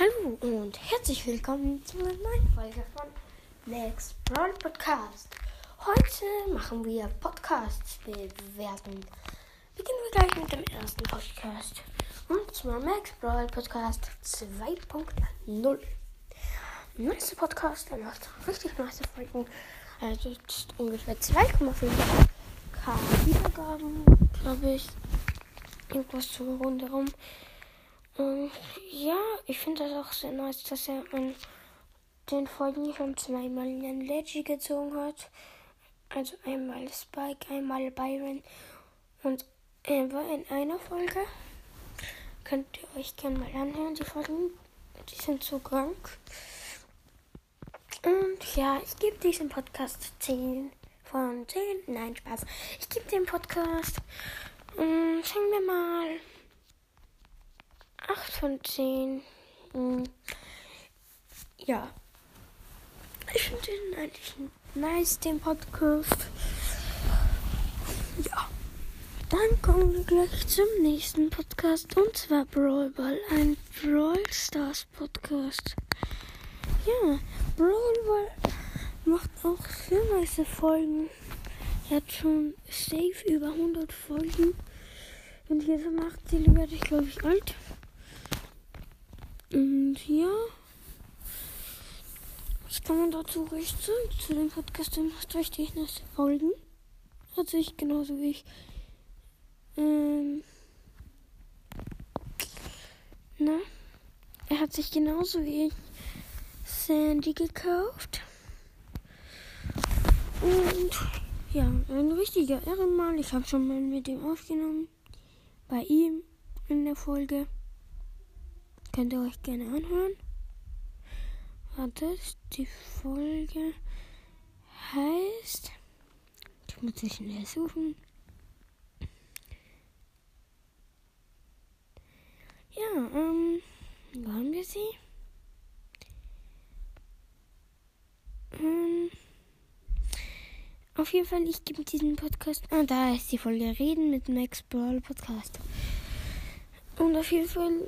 Hallo und herzlich willkommen zu einer neuen Folge von Max Brawl Podcast. Heute machen wir Podcasts bewerten. Beginnen wir gleich mit dem ersten Podcast. Und zwar Max Brawl Podcast 2.0. Nächster Podcast, der macht richtig nice Folgen. Also jetzt ungefähr 2,5k Wiedergaben, glaube ich. Irgendwas so rundherum. Und ja, ich finde das auch sehr nice, dass er in den Folgen schon zweimal einen Leggy gezogen hat. Also einmal Spike, einmal Byron. Und er war in einer Folge. Könnt ihr euch gerne mal anhören, die Folgen. Die sind so krank. Und ja, ich gebe diesem Podcast 10 von 10. Nein, Spaß. Ich gebe dem Podcast, ähm, sagen wir mal, 8 von 10. Hm. Ja. Ich finde den eigentlich nice, den Podcast. Ja. Dann kommen wir gleich zum nächsten Podcast. Und zwar Brawl Ball, ein Brawl Stars Podcast. Ja, Brawl Ball macht auch sehr nice Folgen. Er hat schon safe über 100 Folgen. Wenn ich jetzt mache, werde ich glaube ich alt. Und ja, was kann man dazu recht sagen zu dem Podcast? Macht richtig nice Folgen. Hat sich genauso wie ich. Ähm, na, er hat sich genauso wie ich Sandy gekauft. Und ja, ein richtiger Ehrenmann. Ich habe schon mal mit ihm aufgenommen. Bei ihm in der Folge. Könnt ihr euch gerne anhören. Warte, die Folge heißt. Ich muss ich schnell suchen. Ja, ähm, wo haben wir sie? Ähm, auf jeden Fall, ich gebe diesen Podcast. Ah, da ist die Folge Reden mit Max Brawl Podcast. Und auf jeden Fall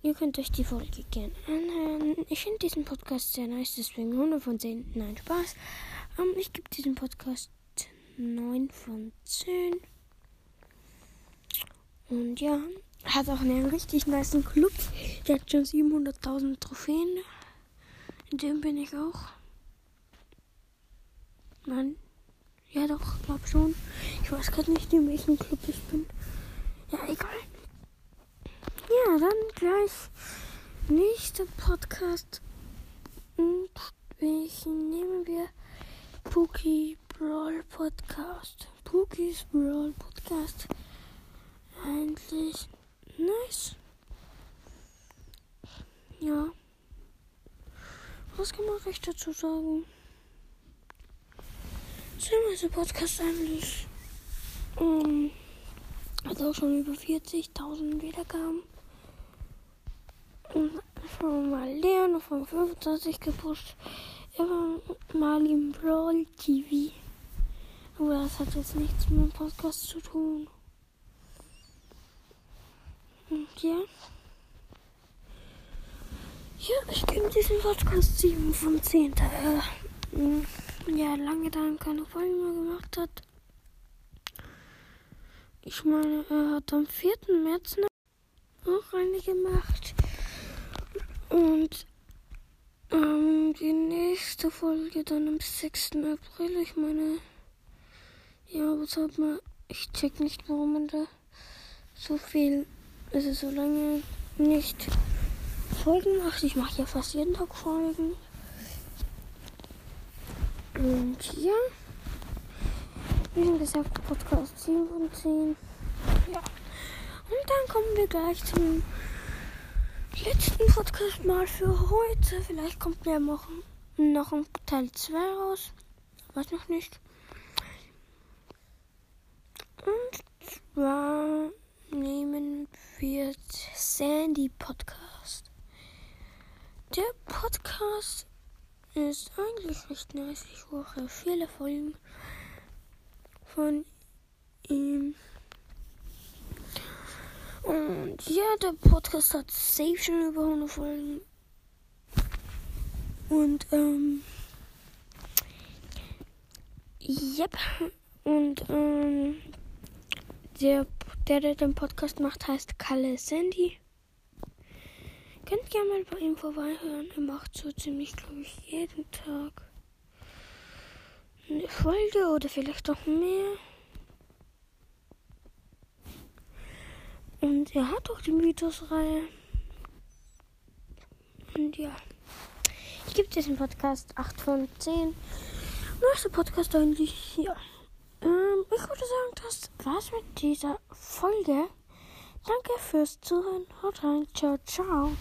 Ihr könnt euch die Folge gerne anhören. Ich finde diesen Podcast sehr nice, deswegen 100 von 10. Nein, Spaß. Ähm, ich gebe diesem Podcast 9 von 10. Und ja, hat auch einen richtig nice Club. Der hat schon 700.000 Trophäen. In dem bin ich auch. Nein. Ja, doch, glaub schon. Ich weiß gerade nicht, in welchem Club ich bin. Ja, egal. Gleich nächster Podcast. Und welchen nehmen wir? Pookie Brawl Podcast. Pookies Brawl Podcast. Eigentlich nice. Ja. Was kann man recht dazu sagen? Sehr Podcast eigentlich. Um, hat auch schon über 40.000 Wiedergaben. Schon mal Leon von 25 gepusht. Immer mal im Brawl TV. Aber das hat jetzt nichts mit dem Podcast zu tun. Und ja. Ja, ich gebe diesem Podcast 7 von 10. Da er ja, lange dann keine Folgen mehr gemacht hat. Ich meine, er hat am 4. März noch eine gemacht. Und ähm, die nächste Folge dann am 6. April. Ich meine, ja, was hat man. Ich check nicht, warum man da so viel, also so lange nicht Folgen macht. Ich mache ja fast jeden Tag Folgen. Und ja, wie gesagt, Podcast 7 von 10. Ja. Und dann kommen wir gleich zum letzten Podcast mal für heute. Vielleicht kommt ja noch, noch ein Teil 2 raus. Weiß noch nicht. Und zwar nehmen wir Sandy Podcast. Der Podcast ist eigentlich recht nice. Ich höre viele Folgen von ihm. Und ja, der Podcast hat safe schon über 100 Folgen. Und, ähm, yep. Und, ähm, der, der, der den Podcast macht, heißt Kalle Sandy. Könnt gerne mal bei ihm vorbeihören. Er macht so ziemlich, glaube ich, jeden Tag eine Folge oder vielleicht auch mehr. Und er hat auch die Mythos-Reihe. Und ja. Ich gebe diesem Podcast 8 von 10. Nächster Podcast eigentlich, ja. Ähm, ich würde sagen, das war's mit dieser Folge. Danke fürs Zuhören. Haut rein. Ciao, ciao.